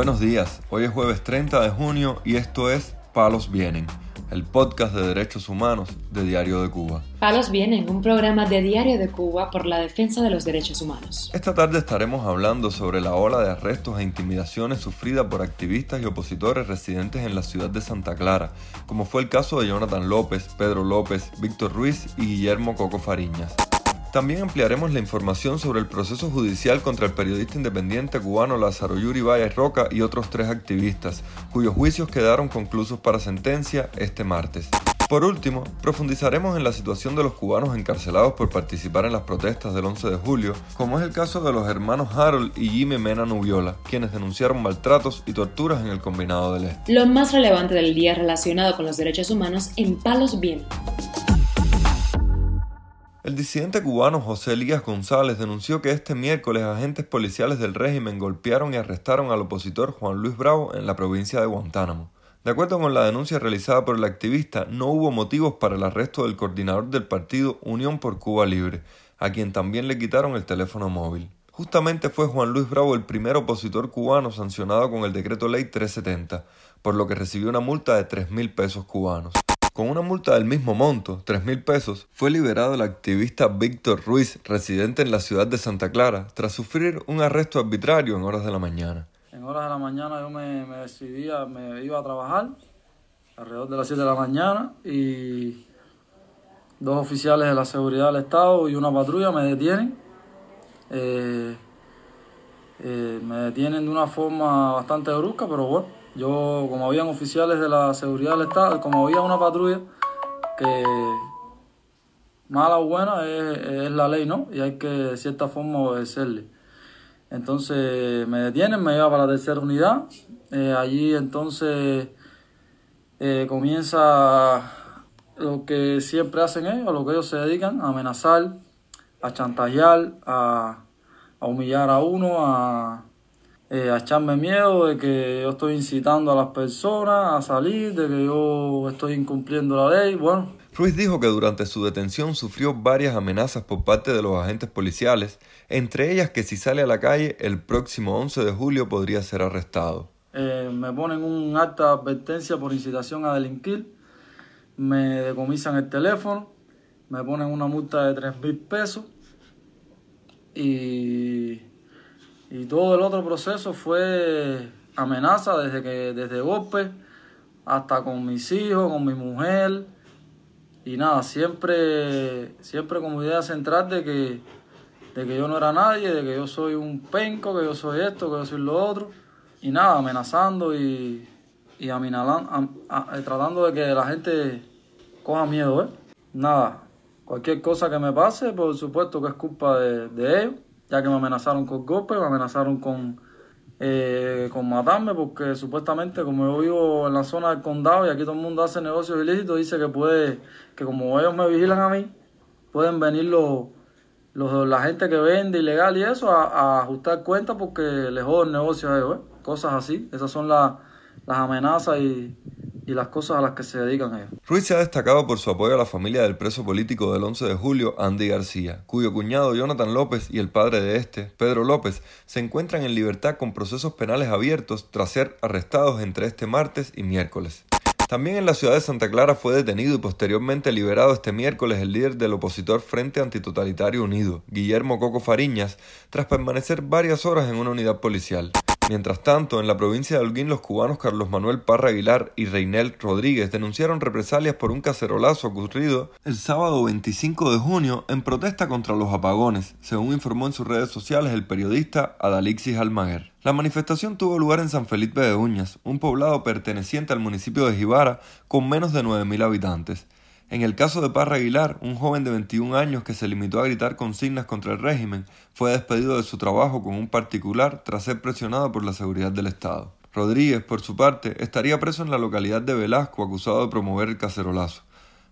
Buenos días, hoy es jueves 30 de junio y esto es Palos Vienen, el podcast de derechos humanos de Diario de Cuba. Palos Vienen, un programa de Diario de Cuba por la defensa de los derechos humanos. Esta tarde estaremos hablando sobre la ola de arrestos e intimidaciones sufrida por activistas y opositores residentes en la ciudad de Santa Clara, como fue el caso de Jonathan López, Pedro López, Víctor Ruiz y Guillermo Coco Fariñas. También ampliaremos la información sobre el proceso judicial contra el periodista independiente cubano Lázaro Yuri Valles Roca y otros tres activistas, cuyos juicios quedaron conclusos para sentencia este martes. Por último, profundizaremos en la situación de los cubanos encarcelados por participar en las protestas del 11 de julio, como es el caso de los hermanos Harold y Jimmy Mena Nubiola, quienes denunciaron maltratos y torturas en el Combinado del Este. Lo más relevante del día relacionado con los derechos humanos en Palos Bien. El disidente cubano José Elías González denunció que este miércoles agentes policiales del régimen golpearon y arrestaron al opositor Juan Luis Bravo en la provincia de Guantánamo. De acuerdo con la denuncia realizada por el activista, no hubo motivos para el arresto del coordinador del partido Unión por Cuba Libre, a quien también le quitaron el teléfono móvil. Justamente fue Juan Luis Bravo el primer opositor cubano sancionado con el decreto ley 370, por lo que recibió una multa de 3 mil pesos cubanos. Con una multa del mismo monto, 3 mil pesos, fue liberado el activista Víctor Ruiz, residente en la ciudad de Santa Clara, tras sufrir un arresto arbitrario en horas de la mañana. En horas de la mañana yo me, me decidía, me iba a trabajar, alrededor de las 7 de la mañana, y dos oficiales de la seguridad del Estado y una patrulla me detienen. Eh, eh, me detienen de una forma bastante brusca, pero bueno, yo, como habían oficiales de la seguridad del Estado, como había una patrulla que mala o buena es, la ley, ¿no? Y hay que de cierta forma obedecerle. Entonces me detienen, me lleva para la tercera unidad. Eh, allí entonces eh, comienza lo que siempre hacen ellos, lo que ellos se dedican, a amenazar, a chantajear, a, a humillar a uno, a eh, a echarme miedo de que yo estoy incitando a las personas a salir, de que yo estoy incumpliendo la ley. Bueno. Ruiz dijo que durante su detención sufrió varias amenazas por parte de los agentes policiales, entre ellas que si sale a la calle el próximo 11 de julio podría ser arrestado. Eh, me ponen un acta de advertencia por incitación a delinquir, me decomisan el teléfono, me ponen una multa de 3 mil pesos y y todo el otro proceso fue amenaza desde que desde golpe hasta con mis hijos, con mi mujer. Y nada, siempre siempre como idea central de que de que yo no era nadie, de que yo soy un penco, que yo soy esto, que yo soy lo otro. Y nada, amenazando y y eh, tratando de que la gente coja miedo, ¿eh? Nada, cualquier cosa que me pase, por supuesto que es culpa de ellos ya que me amenazaron con golpes, me amenazaron con, eh, con matarme, porque supuestamente como yo vivo en la zona del condado y aquí todo el mundo hace negocios ilícitos, dice que puede, que como ellos me vigilan a mí, pueden venir los, los la gente que vende ilegal y eso a, ajustar cuentas porque les jodo el negocio a ellos, ¿eh? cosas así, esas son las amenazas y, y las cosas a las que se dedican ellos. Ruiz se ha destacado por su apoyo a la familia del preso político del 11 de julio, Andy García, cuyo cuñado Jonathan López y el padre de este, Pedro López, se encuentran en libertad con procesos penales abiertos tras ser arrestados entre este martes y miércoles. También en la ciudad de Santa Clara fue detenido y posteriormente liberado este miércoles el líder del opositor Frente Antitotalitario Unido, Guillermo Coco Fariñas, tras permanecer varias horas en una unidad policial. Mientras tanto, en la provincia de Holguín, los cubanos Carlos Manuel Parra Aguilar y Reinel Rodríguez denunciaron represalias por un cacerolazo ocurrido el sábado 25 de junio en protesta contra los apagones, según informó en sus redes sociales el periodista Adalixis Almaguer. La manifestación tuvo lugar en San Felipe de Uñas, un poblado perteneciente al municipio de Jibara con menos de 9.000 habitantes. En el caso de Parra Aguilar, un joven de 21 años que se limitó a gritar consignas contra el régimen, fue despedido de su trabajo con un particular tras ser presionado por la seguridad del Estado. Rodríguez, por su parte, estaría preso en la localidad de Velasco acusado de promover el cacerolazo.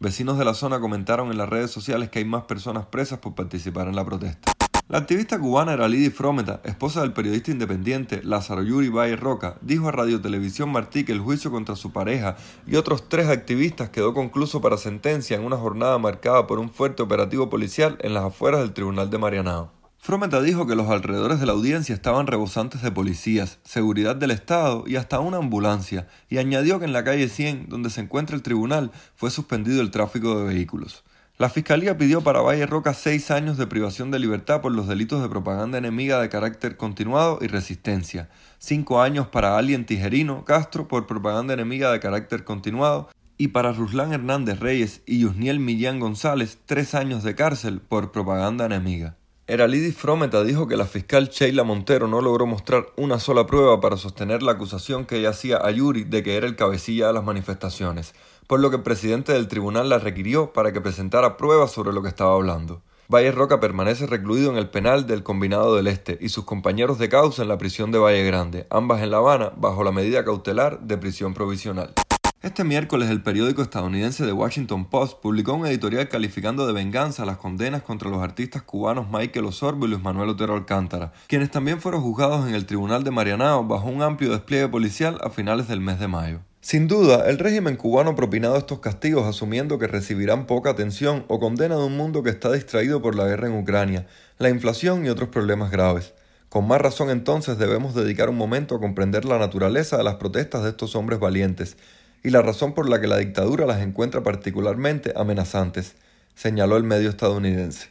Vecinos de la zona comentaron en las redes sociales que hay más personas presas por participar en la protesta. La activista cubana era Lidy Frometa, esposa del periodista independiente Lázaro Yuri Valle Roca, dijo a Radio Televisión Martí que el juicio contra su pareja y otros tres activistas quedó concluso para sentencia en una jornada marcada por un fuerte operativo policial en las afueras del Tribunal de Marianao. Frometa dijo que los alrededores de la audiencia estaban rebosantes de policías, seguridad del Estado y hasta una ambulancia, y añadió que en la calle 100, donde se encuentra el tribunal, fue suspendido el tráfico de vehículos. La Fiscalía pidió para Valle Roca seis años de privación de libertad por los delitos de propaganda enemiga de carácter continuado y resistencia, cinco años para Alien Tijerino Castro por propaganda enemiga de carácter continuado. Y para Ruslán Hernández Reyes y Yusniel Millán González tres años de cárcel por propaganda enemiga. Eralidis Frometa dijo que la fiscal Sheila Montero no logró mostrar una sola prueba para sostener la acusación que ella hacía a Yuri de que era el cabecilla de las manifestaciones, por lo que el presidente del tribunal la requirió para que presentara pruebas sobre lo que estaba hablando. Valle Roca permanece recluido en el penal del Combinado del Este y sus compañeros de causa en la prisión de Valle Grande, ambas en La Habana, bajo la medida cautelar de prisión provisional. Este miércoles el periódico estadounidense The Washington Post publicó un editorial calificando de venganza las condenas contra los artistas cubanos Michael Osorbo y Luis Manuel Otero Alcántara, quienes también fueron juzgados en el Tribunal de Marianao bajo un amplio despliegue policial a finales del mes de mayo. Sin duda, el régimen cubano ha propinado estos castigos asumiendo que recibirán poca atención o condena de un mundo que está distraído por la guerra en Ucrania, la inflación y otros problemas graves. Con más razón entonces debemos dedicar un momento a comprender la naturaleza de las protestas de estos hombres valientes, y la razón por la que la dictadura las encuentra particularmente amenazantes, señaló el medio estadounidense.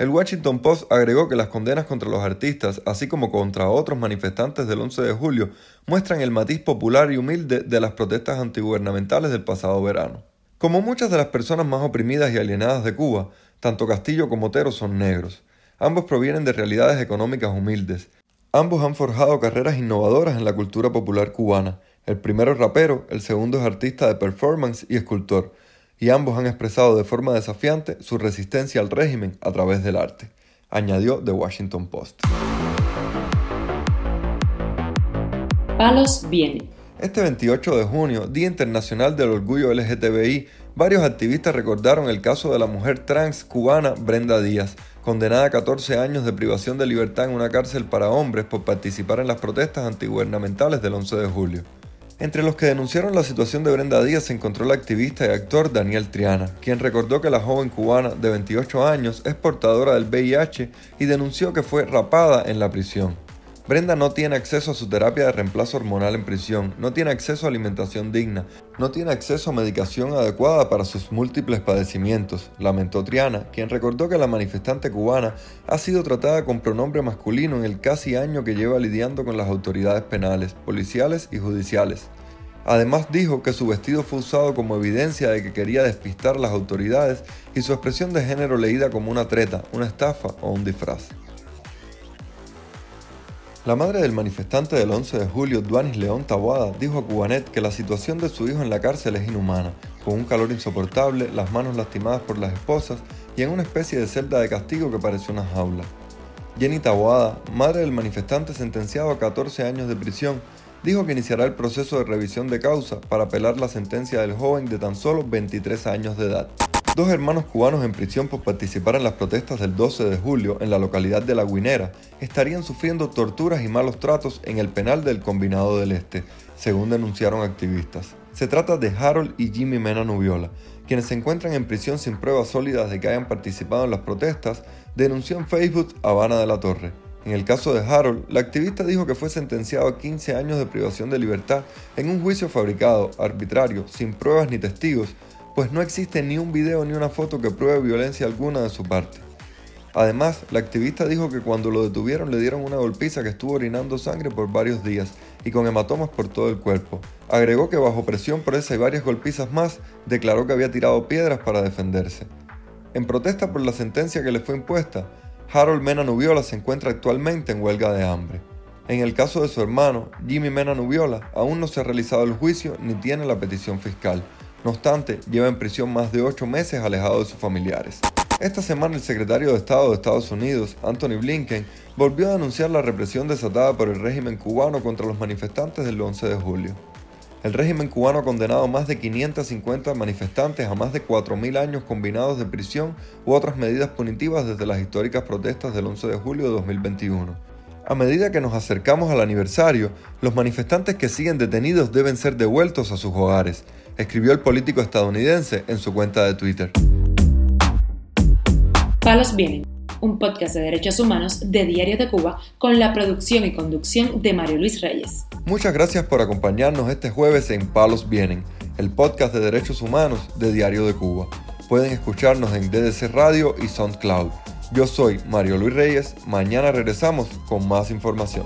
El Washington Post agregó que las condenas contra los artistas, así como contra otros manifestantes del 11 de julio, muestran el matiz popular y humilde de las protestas antigubernamentales del pasado verano. Como muchas de las personas más oprimidas y alienadas de Cuba, tanto Castillo como Otero son negros. Ambos provienen de realidades económicas humildes. Ambos han forjado carreras innovadoras en la cultura popular cubana, el primero es rapero, el segundo es artista de performance y escultor, y ambos han expresado de forma desafiante su resistencia al régimen a través del arte, añadió The Washington Post. Palos viene. Este 28 de junio, Día Internacional del Orgullo LGTBI, varios activistas recordaron el caso de la mujer trans cubana Brenda Díaz, condenada a 14 años de privación de libertad en una cárcel para hombres por participar en las protestas antigubernamentales del 11 de julio. Entre los que denunciaron la situación de Brenda Díaz se encontró el activista y actor Daniel Triana, quien recordó que la joven cubana de 28 años es portadora del VIH y denunció que fue rapada en la prisión. Brenda no tiene acceso a su terapia de reemplazo hormonal en prisión, no tiene acceso a alimentación digna, no tiene acceso a medicación adecuada para sus múltiples padecimientos, lamentó Triana, quien recordó que la manifestante cubana ha sido tratada con pronombre masculino en el casi año que lleva lidiando con las autoridades penales, policiales y judiciales. Además dijo que su vestido fue usado como evidencia de que quería despistar las autoridades y su expresión de género leída como una treta, una estafa o un disfraz. La madre del manifestante del 11 de julio, Duanis León Taboada, dijo a Cubanet que la situación de su hijo en la cárcel es inhumana, con un calor insoportable, las manos lastimadas por las esposas y en una especie de celda de castigo que pareció una jaula. Jenny Taboada, madre del manifestante sentenciado a 14 años de prisión, dijo que iniciará el proceso de revisión de causa para apelar la sentencia del joven de tan solo 23 años de edad. Dos hermanos cubanos en prisión por participar en las protestas del 12 de julio en la localidad de La Guinera estarían sufriendo torturas y malos tratos en el penal del Combinado del Este, según denunciaron activistas. Se trata de Harold y Jimmy Mena Nubiola, quienes se encuentran en prisión sin pruebas sólidas de que hayan participado en las protestas, denunció en Facebook Habana de la Torre. En el caso de Harold, la activista dijo que fue sentenciado a 15 años de privación de libertad en un juicio fabricado, arbitrario, sin pruebas ni testigos, pues no existe ni un video ni una foto que pruebe violencia alguna de su parte. Además, la activista dijo que cuando lo detuvieron le dieron una golpiza que estuvo orinando sangre por varios días y con hematomas por todo el cuerpo. Agregó que bajo presión por esa y varias golpizas más, declaró que había tirado piedras para defenderse. En protesta por la sentencia que le fue impuesta, Harold Mena Nubiola se encuentra actualmente en huelga de hambre. En el caso de su hermano, Jimmy Mena Nubiola, aún no se ha realizado el juicio ni tiene la petición fiscal. No obstante, lleva en prisión más de ocho meses alejado de sus familiares. Esta semana el secretario de Estado de Estados Unidos, Anthony Blinken, volvió a denunciar la represión desatada por el régimen cubano contra los manifestantes del 11 de julio. El régimen cubano ha condenado a más de 550 manifestantes a más de 4.000 años combinados de prisión u otras medidas punitivas desde las históricas protestas del 11 de julio de 2021. A medida que nos acercamos al aniversario, los manifestantes que siguen detenidos deben ser devueltos a sus hogares, escribió el político estadounidense en su cuenta de Twitter. Palos vienen. un podcast de derechos humanos de Diario de Cuba con la producción y conducción de Mario Luis Reyes. Muchas gracias por acompañarnos este jueves en Palos Vienen, el podcast de derechos humanos de Diario de Cuba. Pueden escucharnos en DDC Radio y SoundCloud. Yo soy Mario Luis Reyes, mañana regresamos con más información.